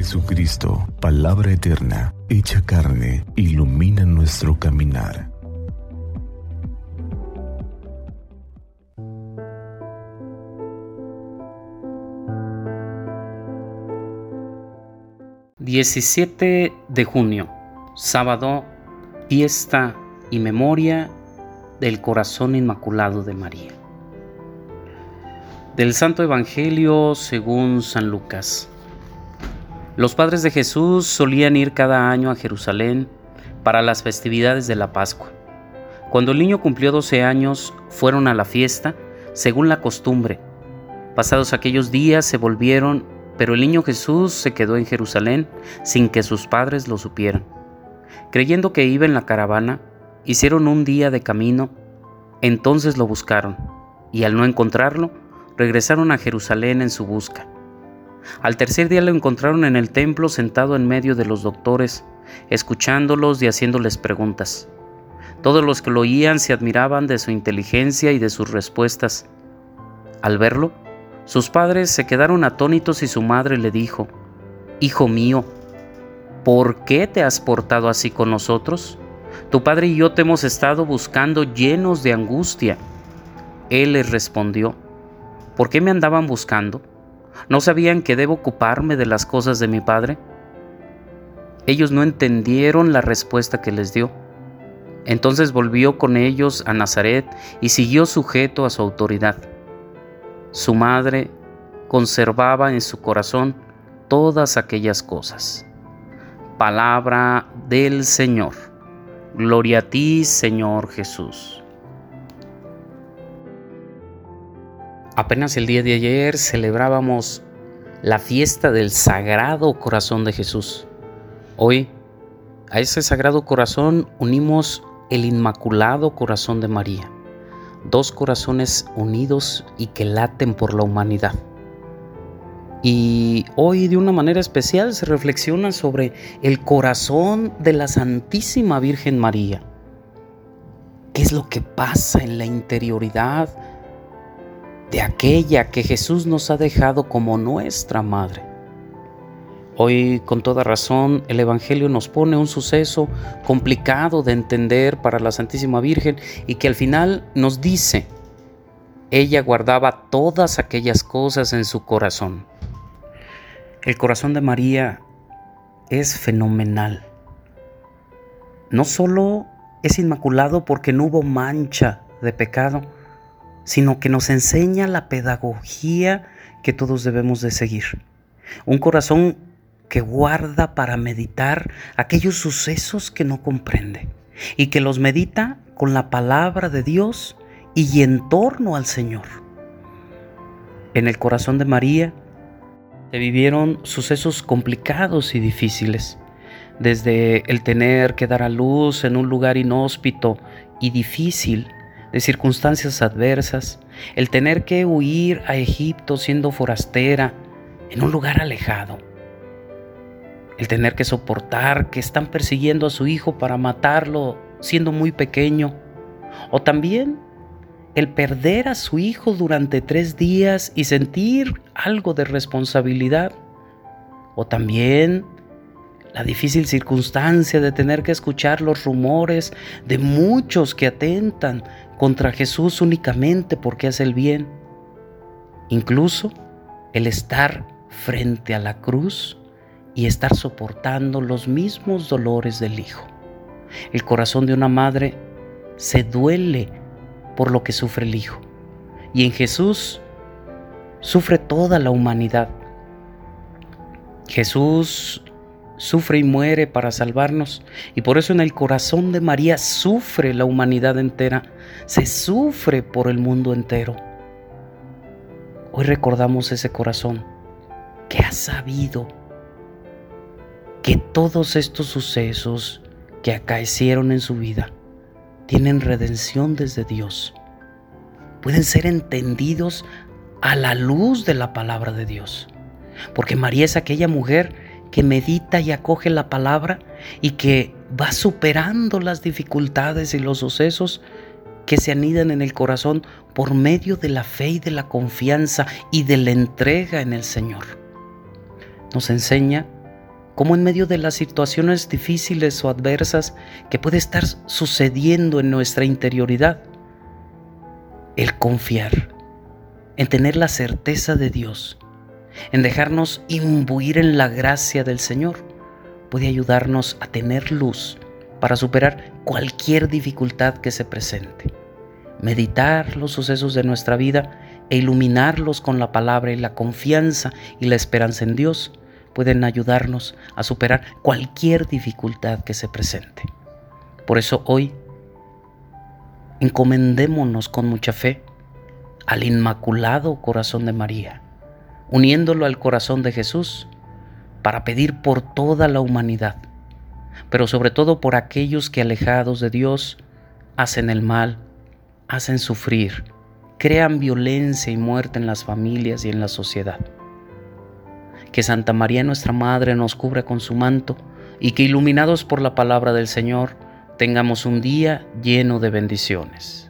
Jesucristo, palabra eterna, hecha carne, ilumina nuestro caminar. ...17 de junio... ...sábado... ...fiesta y memoria... ...del corazón inmaculado de María... ...del Santo Evangelio según San Lucas... Los padres de Jesús solían ir cada año a Jerusalén para las festividades de la Pascua. Cuando el niño cumplió 12 años, fueron a la fiesta según la costumbre. Pasados aquellos días se volvieron, pero el niño Jesús se quedó en Jerusalén sin que sus padres lo supieran. Creyendo que iba en la caravana, hicieron un día de camino, entonces lo buscaron, y al no encontrarlo, regresaron a Jerusalén en su busca. Al tercer día lo encontraron en el templo sentado en medio de los doctores, escuchándolos y haciéndoles preguntas. Todos los que lo oían se admiraban de su inteligencia y de sus respuestas. Al verlo, sus padres se quedaron atónitos y su madre le dijo, Hijo mío, ¿por qué te has portado así con nosotros? Tu padre y yo te hemos estado buscando llenos de angustia. Él les respondió, ¿por qué me andaban buscando? ¿No sabían que debo ocuparme de las cosas de mi Padre? Ellos no entendieron la respuesta que les dio. Entonces volvió con ellos a Nazaret y siguió sujeto a su autoridad. Su madre conservaba en su corazón todas aquellas cosas. Palabra del Señor. Gloria a ti, Señor Jesús. Apenas el día de ayer celebrábamos la fiesta del Sagrado Corazón de Jesús. Hoy a ese Sagrado Corazón unimos el Inmaculado Corazón de María, dos corazones unidos y que laten por la humanidad. Y hoy de una manera especial se reflexiona sobre el corazón de la Santísima Virgen María. ¿Qué es lo que pasa en la interioridad de aquella que Jesús nos ha dejado como nuestra madre. Hoy, con toda razón, el Evangelio nos pone un suceso complicado de entender para la Santísima Virgen y que al final nos dice, ella guardaba todas aquellas cosas en su corazón. El corazón de María es fenomenal. No solo es inmaculado porque no hubo mancha de pecado, sino que nos enseña la pedagogía que todos debemos de seguir. Un corazón que guarda para meditar aquellos sucesos que no comprende y que los medita con la palabra de Dios y en torno al Señor. En el corazón de María se vivieron sucesos complicados y difíciles, desde el tener que dar a luz en un lugar inhóspito y difícil, de circunstancias adversas, el tener que huir a Egipto siendo forastera en un lugar alejado, el tener que soportar que están persiguiendo a su hijo para matarlo siendo muy pequeño, o también el perder a su hijo durante tres días y sentir algo de responsabilidad, o también la difícil circunstancia de tener que escuchar los rumores de muchos que atentan contra Jesús únicamente porque hace el bien. Incluso el estar frente a la cruz y estar soportando los mismos dolores del Hijo. El corazón de una madre se duele por lo que sufre el Hijo. Y en Jesús sufre toda la humanidad. Jesús sufre y muere para salvarnos. Y por eso en el corazón de María sufre la humanidad entera, se sufre por el mundo entero. Hoy recordamos ese corazón que ha sabido que todos estos sucesos que acaecieron en su vida tienen redención desde Dios. Pueden ser entendidos a la luz de la palabra de Dios. Porque María es aquella mujer que medita y acoge la palabra y que va superando las dificultades y los sucesos que se anidan en el corazón por medio de la fe y de la confianza y de la entrega en el Señor. Nos enseña cómo en medio de las situaciones difíciles o adversas que puede estar sucediendo en nuestra interioridad, el confiar, en tener la certeza de Dios, en dejarnos imbuir en la gracia del Señor, puede ayudarnos a tener luz para superar cualquier dificultad que se presente. Meditar los sucesos de nuestra vida e iluminarlos con la palabra y la confianza y la esperanza en Dios pueden ayudarnos a superar cualquier dificultad que se presente. Por eso hoy encomendémonos con mucha fe al Inmaculado Corazón de María, uniéndolo al corazón de Jesús para pedir por toda la humanidad, pero sobre todo por aquellos que alejados de Dios hacen el mal, hacen sufrir, crean violencia y muerte en las familias y en la sociedad. Que Santa María nuestra Madre nos cubra con su manto y que iluminados por la palabra del Señor tengamos un día lleno de bendiciones.